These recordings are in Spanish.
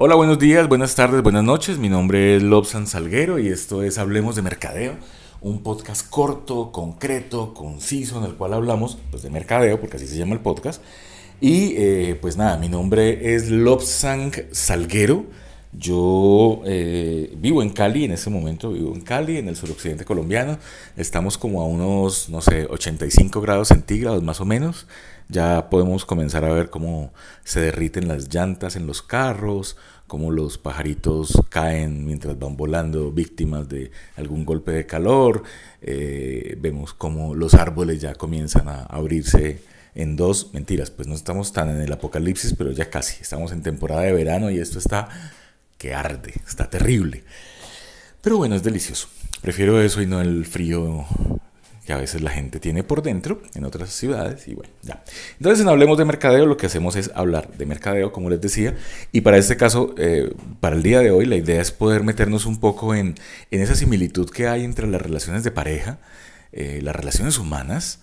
Hola, buenos días, buenas tardes, buenas noches. Mi nombre es Lobsan Salguero y esto es Hablemos de Mercadeo, un podcast corto, concreto, conciso, en el cual hablamos pues, de mercadeo, porque así se llama el podcast. Y eh, pues nada, mi nombre es Lobsan Salguero. Yo eh, vivo en Cali, en este momento vivo en Cali, en el suroccidente colombiano. Estamos como a unos, no sé, 85 grados centígrados más o menos. Ya podemos comenzar a ver cómo se derriten las llantas en los carros, cómo los pajaritos caen mientras van volando víctimas de algún golpe de calor, eh, vemos cómo los árboles ya comienzan a abrirse en dos, mentiras, pues no estamos tan en el apocalipsis, pero ya casi, estamos en temporada de verano y esto está que arde, está terrible. Pero bueno, es delicioso. Prefiero eso y no el frío que a veces la gente tiene por dentro en otras ciudades y bueno, ya. Entonces en Hablemos de Mercadeo lo que hacemos es hablar de mercadeo, como les decía, y para este caso, eh, para el día de hoy, la idea es poder meternos un poco en, esa similitud que hay entre las relaciones de pareja, eh, las relaciones humanas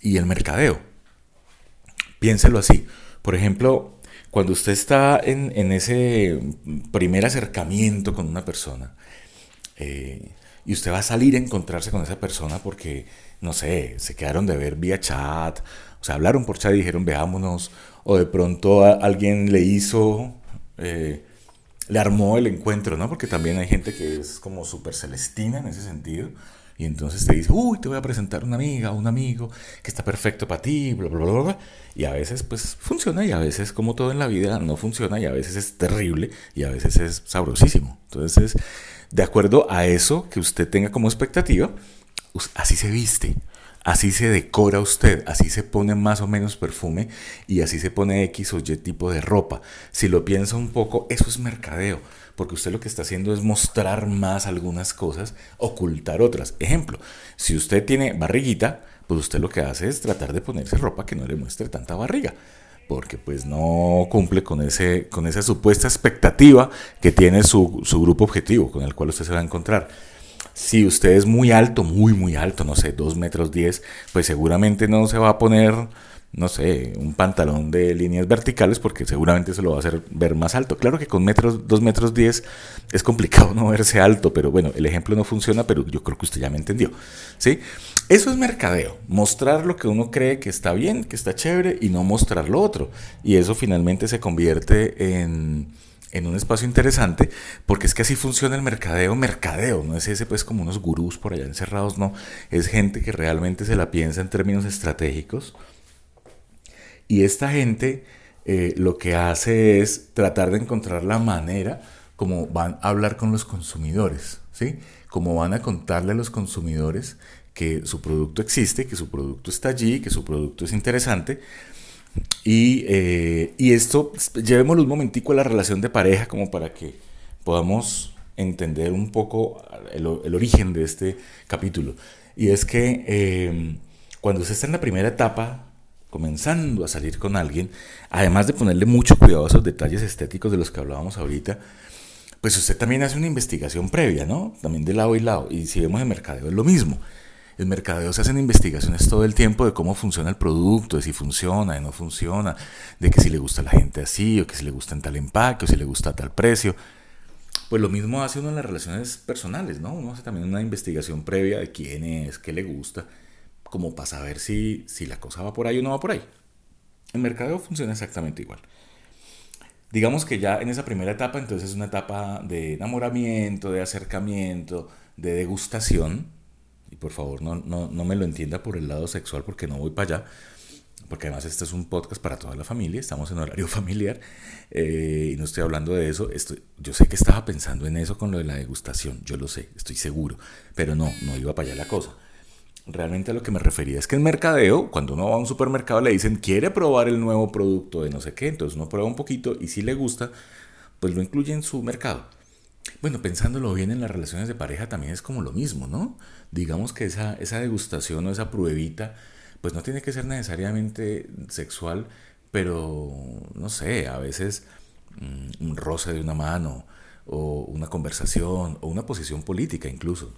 y el mercadeo. Piénselo así. Por ejemplo, cuando usted está en, ese primer acercamiento con una persona, eh, y usted va a salir a encontrarse con esa persona porque, no sé, se quedaron de ver vía chat, o sea, hablaron por chat y dijeron veámonos, o de pronto alguien le hizo, eh, le armó el encuentro, ¿no? Porque también hay gente que es como súper celestina en ese sentido. Y entonces te dice, uy, te voy a presentar una amiga, un amigo que está perfecto para ti, bla, bla, bla, bla. Y a veces pues funciona y a veces como todo en la vida no funciona y a veces es terrible y a veces es sabrosísimo. Entonces de acuerdo a eso que usted tenga como expectativa, así se viste, así se decora usted, así se pone más o menos perfume y así se pone X o Y tipo de ropa. Si lo piensa un poco, eso es mercadeo, porque usted lo que está haciendo es mostrar más algunas cosas, ocultar otras. Ejemplo, si usted tiene barriguita, pues usted lo que hace es tratar de ponerse ropa que no le muestre tanta barriga porque pues no cumple con, ese, con esa supuesta expectativa que tiene su, su grupo objetivo con el cual usted se va a encontrar. Si usted es muy alto, muy, muy alto, no sé, 2 metros 10, pues seguramente no se va a poner no sé, un pantalón de líneas verticales porque seguramente se lo va a hacer ver más alto. Claro que con metros, 2 metros 10 es complicado no verse alto, pero bueno, el ejemplo no funciona, pero yo creo que usted ya me entendió. ¿sí? Eso es mercadeo, mostrar lo que uno cree que está bien, que está chévere y no mostrar lo otro. Y eso finalmente se convierte en, en un espacio interesante, porque es que así funciona el mercadeo, mercadeo, no es ese pues como unos gurús por allá encerrados, no, es gente que realmente se la piensa en términos estratégicos y esta gente eh, lo que hace es tratar de encontrar la manera como van a hablar con los consumidores, ¿sí? Como van a contarle a los consumidores que su producto existe, que su producto está allí, que su producto es interesante. Y, eh, y esto, llevémoslo un momentico a la relación de pareja como para que podamos entender un poco el, origen de este capítulo. Y es que eh, cuando usted está en la primera etapa comenzando a salir con alguien, además de ponerle mucho cuidado a esos detalles estéticos de los que hablábamos ahorita, pues usted también hace una investigación previa, ¿no? También de lado y lado. Y si vemos el mercadeo es lo mismo. El mercadeo se hacen investigaciones todo el tiempo de cómo funciona el producto, de si funciona, de no funciona, de que si le gusta a la gente así, o que si le gusta en tal empaque, o si le gusta a tal precio. Pues lo mismo hace uno en las relaciones personales, ¿no? Uno hace también una investigación previa de quién es, qué le gusta, como para saber si, si la cosa va por ahí o no va por ahí. El mercado funciona exactamente igual. Digamos que ya en esa primera etapa, entonces es una etapa de enamoramiento, de acercamiento, de degustación. Y por favor, no, no, no me lo entienda por el lado sexual porque no voy para allá. Porque además este es un podcast para toda la familia, estamos en horario familiar eh, y no estoy hablando de eso. Estoy, yo sé que estaba pensando en eso con lo de la degustación, yo lo sé, estoy seguro, pero no, no iba para allá la cosa. Realmente a lo que me refería es que en mercadeo, cuando uno va a un supermercado le dicen, quiere probar el nuevo producto de no sé qué, entonces uno prueba un poquito y si le gusta, pues lo incluye en su mercado. Bueno, pensándolo bien en las relaciones de pareja también es como lo mismo, ¿no? Digamos que esa, esa degustación o esa pruebita, pues no tiene que ser necesariamente sexual, pero no sé, a veces mm, un roce de una mano o una conversación o una posición política incluso.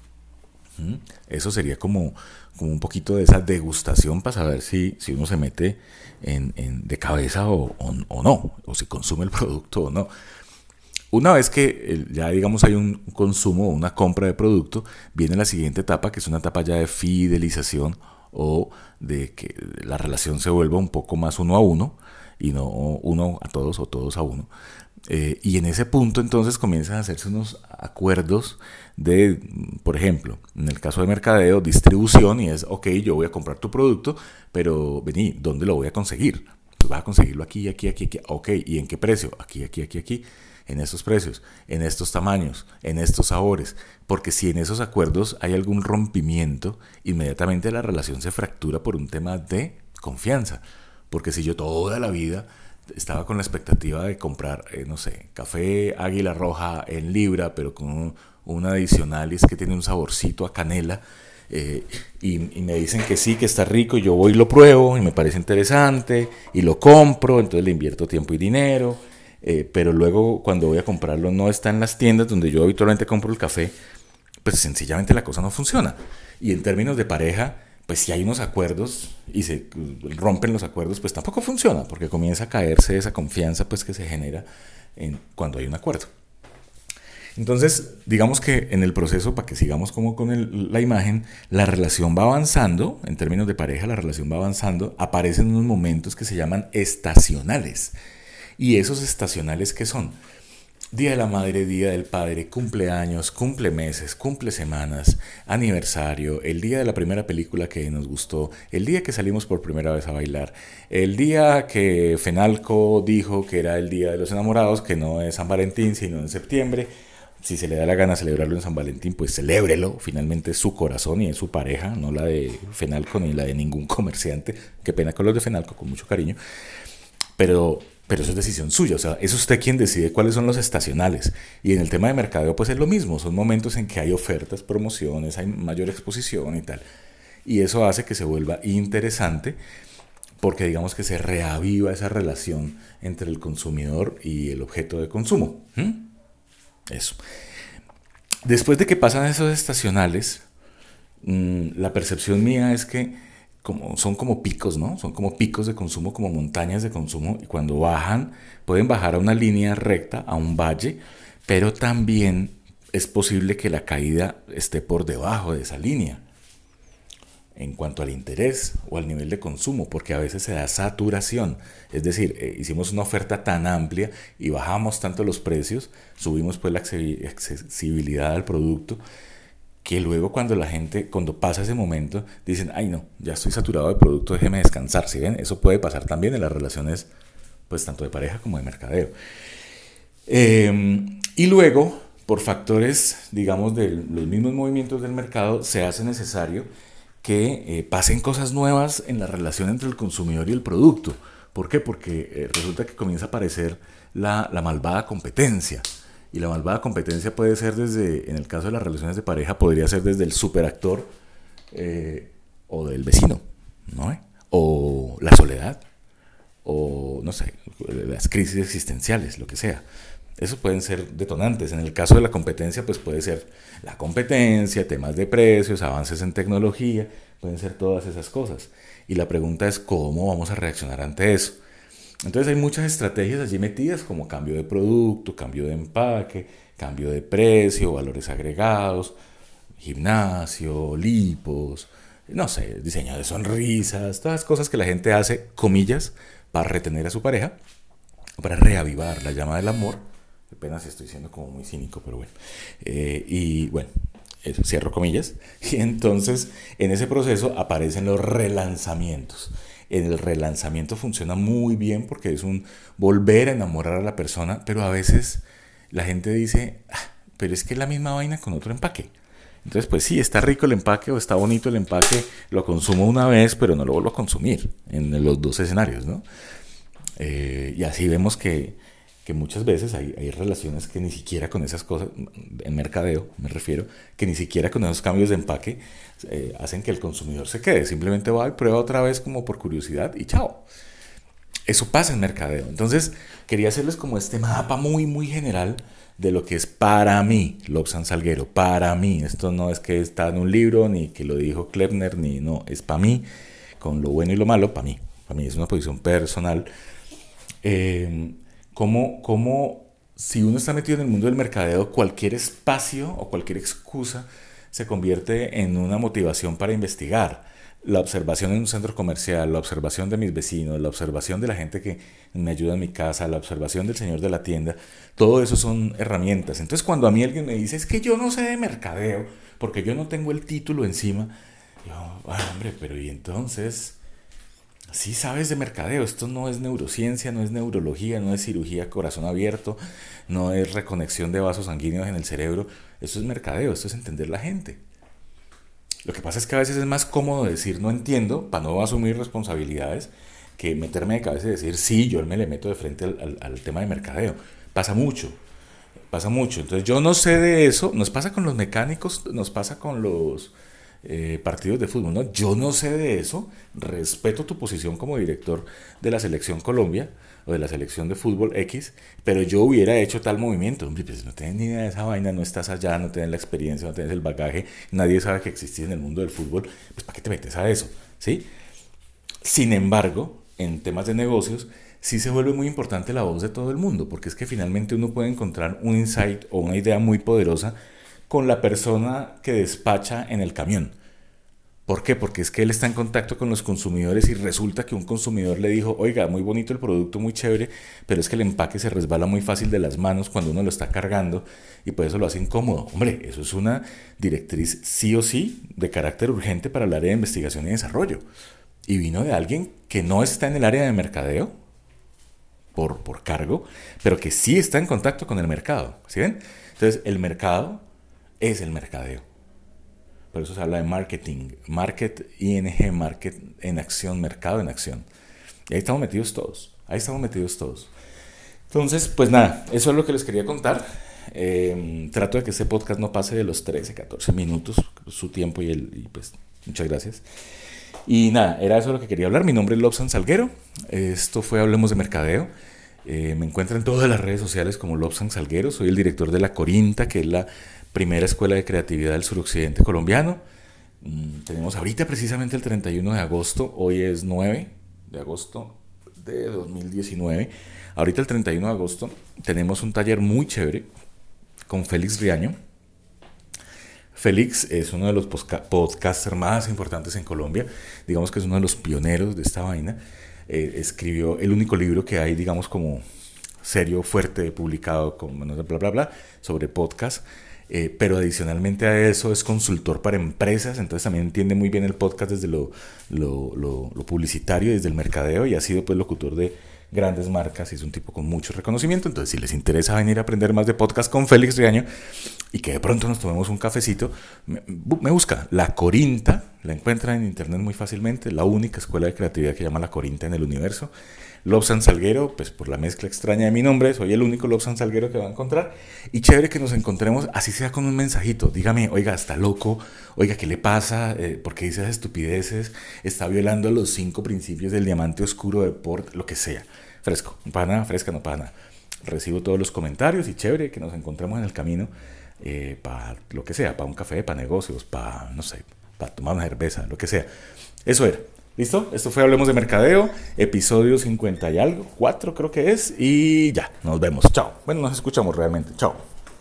Eso sería como, como un poquito de esa degustación para saber si, si uno se mete en, de cabeza o, no, o si consume el producto o no. Una vez que ya digamos hay un consumo o una compra de producto, viene la siguiente etapa, que es una etapa ya de fidelización o de que la relación se vuelva un poco más uno a uno y no uno a todos o todos a uno. Eh, y en ese punto entonces comienzan a hacerse unos acuerdos de, por ejemplo, en el caso de mercadeo, distribución y es, ok, yo voy a comprar tu producto, pero vení, ¿dónde lo voy a conseguir? Pues vas a conseguirlo aquí, aquí, aquí, aquí. Ok, ¿y en qué precio? Aquí, aquí, aquí, aquí. En estos precios, en estos tamaños, en estos sabores. Porque si en esos acuerdos hay algún rompimiento, inmediatamente la relación se fractura por un tema de confianza. Porque si yo toda la vida estaba con la expectativa de comprar, eh, no sé, café águila roja en libra, pero con un, adicional y es que tiene un saborcito a canela. Eh, y, me dicen que sí, que está rico, y yo voy y lo pruebo y me parece interesante y lo compro, entonces le invierto tiempo y dinero, eh, pero luego cuando voy a comprarlo no está en las tiendas donde yo habitualmente compro el café, pues sencillamente la cosa no funciona. Y en términos de pareja, pues si hay unos acuerdos y se rompen los acuerdos, pues tampoco funciona, porque comienza a caerse esa confianza pues que se genera en, cuando hay un acuerdo. Entonces, digamos que en el proceso, para que sigamos como con la imagen, la relación va avanzando, en términos de pareja, la relación va avanzando, aparecen unos momentos que se llaman estacionales. ¿Y esos estacionales qué son? Día de la Madre, Día del Padre, cumpleaños, cumple meses, cumple semanas, aniversario, el día de la primera película que nos gustó, el día que salimos por primera vez a bailar, el día que Fenalco dijo que era el Día de los Enamorados, que no es San Valentín, sino en septiembre. Si se le da la gana celebrarlo en San Valentín, pues celébrelo. Finalmente es su corazón y es su pareja, no la de Fenalco ni la de ningún comerciante. Qué pena con los de Fenalco, con mucho cariño. Pero pero eso es decisión suya, o sea, es usted quien decide cuáles son los estacionales. Y en el tema de mercadeo, pues es lo mismo, son momentos en que hay ofertas, promociones, hay mayor exposición y tal. Y eso hace que se vuelva interesante porque digamos que se reaviva esa relación entre el consumidor y el objeto de consumo. Eso. Después de que pasan esos estacionales, mm, la percepción mía es que son como picos, ¿no? Son como picos de consumo, como montañas de consumo, y cuando bajan, pueden bajar a una línea recta, a un valle, pero también es posible que la caída esté por debajo de esa línea en cuanto al interés o al nivel de consumo, porque a veces se da saturación. Es decir, eh, hicimos una oferta tan amplia y bajamos tanto los precios, subimos pues la accesibilidad al producto, que luego cuando la gente, cuando pasa ese momento, dicen, ay no, ya estoy saturado de producto, déjeme descansar. ¿Sí ven? Eso puede pasar también en las relaciones, pues tanto de pareja como de mercadeo. Em, y luego, por factores, digamos, de los mismos movimientos del mercado, se hace necesario que eh, pasen cosas nuevas en la relación entre el consumidor y el producto. ¿Por qué? Porque eh, resulta que comienza a aparecer la, la malvada competencia. Y la malvada competencia puede ser desde, en el caso de las relaciones de pareja, podría ser desde el superactor eh, o del vecino, ¿no? O la soledad, o no sé, las crisis existenciales, lo que sea. Esos pueden ser detonantes. En el caso de la competencia, pues puede ser la competencia, temas de precios, avances en tecnología, pueden ser todas esas cosas. Y la pregunta es cómo vamos a reaccionar ante eso. Entonces hay muchas estrategias allí metidas como cambio de producto, cambio de empaque, cambio de precio, valores agregados, gimnasio, lipos, no sé, diseño de sonrisas, todas las cosas que la gente hace, comillas, para retener a su pareja, para reavivar la llama del amor. Apenas estoy siendo como muy cínico, pero bueno. Eh, y bueno, cierro comillas. Y entonces en ese proceso aparecen los relanzamientos el relanzamiento funciona muy bien porque es un volver a enamorar a la persona, pero a veces la gente dice, ah, pero es que es la misma vaina con otro empaque. Entonces, pues sí, está rico el empaque o está bonito el empaque, lo consumo una vez, pero no lo vuelvo a consumir en los dos escenarios, ¿no? Eh, y así vemos que que muchas veces hay, hay, relaciones que ni siquiera con esas cosas, en mercadeo me refiero, que ni siquiera con esos cambios de empaque eh, hacen que el consumidor se quede. Simplemente va y prueba otra vez como por curiosidad y chao. Eso pasa en mercadeo. Entonces quería hacerles como este mapa muy, muy general de lo que es para mí Lobsan Salguero. Para mí. Esto no es que está en un libro, ni que lo dijo Klebner, ni no. Es para mí, con lo bueno y lo malo, para mí. Para mí es una posición personal. Eh, cómo, cómo si uno está metido en el mundo del mercadeo, cualquier espacio o cualquier excusa se convierte en una motivación para investigar. La observación en un centro comercial, la observación de mis vecinos, la observación de la gente que me ayuda en mi casa, la observación del señor de la tienda, todo eso son herramientas. Entonces cuando a mí alguien me dice, es que yo no sé de mercadeo, porque yo no tengo el título encima, yo, ah, hombre, pero y entonces, sí sabes de mercadeo, esto no es neurociencia, no es neurología, no es cirugía corazón abierto, no es reconexión de vasos sanguíneos en el cerebro, esto es mercadeo, esto es entender la gente. Lo que pasa es que a veces es más cómodo decir no entiendo para no asumir responsabilidades que meterme de cabeza y decir sí, yo me le meto de frente al, al tema de mercadeo. Pasa mucho, pasa mucho. Entonces yo no sé de eso, nos pasa con los mecánicos, nos pasa con los eh, partidos de fútbol. ¿no? Yo no sé de eso, respeto tu posición como director de la selección Colombia o de la selección de fútbol X, pero yo hubiera hecho tal movimiento. Pues no tienes ni idea de esa vaina, no estás allá, no tienes la experiencia, no tienes el bagaje, nadie sabe que existís en el mundo del fútbol, pues ¿para qué te metes a eso? ¿Sí? Sin embargo, en temas de negocios, sí se vuelve muy importante la voz de todo el mundo, porque es que finalmente uno puede encontrar un insight o una idea muy poderosa con la persona que despacha en el camión. ¿Por qué? Porque es que él está en contacto con los consumidores y resulta que un consumidor le dijo, oiga, muy bonito el producto, muy chévere, pero es que el empaque se resbala muy fácil de las manos cuando uno lo está cargando y por eso lo hace incómodo. Hombre, eso es una directriz sí o sí de carácter urgente para el área de investigación y desarrollo. Y vino de alguien que no está en el área de mercadeo por, por cargo, pero que sí está en contacto con el mercado. ¿Sí ven? Entonces, el mercado es el mercadeo. Por eso se habla de marketing, market, ING, market en acción, mercado en acción. Y ahí estamos metidos todos, ahí estamos metidos todos. Entonces, pues nada, eso es lo que les quería contar. Em, trato de que este podcast no pase de los 13, 14 minutos, su tiempo y, el, pues muchas gracias. Y nada, era eso lo que quería hablar. Mi nombre es Lobsan Salguero. Esto fue Hablemos de Mercadeo. Eh, me encuentran en todas las redes sociales como Lobsan Salguero. Soy el director de La Corinta, que es la primera escuela de creatividad del suroccidente colombiano. Mm, tenemos ahorita precisamente el 31 de agosto, hoy es 9 de agosto de 2019. Ahorita el 31 de agosto tenemos un taller muy chévere con Félix Riaño. Félix es uno de los podcasters más importantes en Colombia, digamos que es uno de los pioneros de esta vaina. Eh, escribió el único libro que hay, digamos, como serio, fuerte, publicado, con bla, bla, bla, sobre podcast. Eh, pero adicionalmente a eso es consultor para empresas, entonces también entiende muy bien el podcast desde lo, lo, publicitario, desde el mercadeo y ha sido pues locutor de grandes marcas y es un tipo con mucho reconocimiento. Entonces, si les interesa venir a aprender más de podcast con Félix Riaño y que de pronto nos tomemos un cafecito, me, busca La Corinta, la encuentra en internet muy fácilmente, la única escuela de creatividad que llama La Corinta en el universo. Lobsan Salguero, pues por la mezcla extraña de mi nombre, soy el único Lobsan Salguero que va a encontrar. Y chévere que nos encontremos, así sea con un mensajito. Dígame, oiga, está loco, oiga, ¿qué le pasa? Eh, ¿Por qué dice esas estupideces? Está violando los cinco principios del diamante oscuro de Port, lo que sea. Fresco, no para nada, fresca, no para nada. Recibo todos los comentarios y chévere que nos encontremos en el camino eh, para lo que sea, para un café, para negocios, para, no sé, para tomar una cerveza, lo que sea. Eso era. ¿Listo? Esto fue Hablemos de Mercadeo, episodio 50 y algo, 4 creo que es, y ya, nos vemos. Chao. Bueno, nos escuchamos realmente. Chao.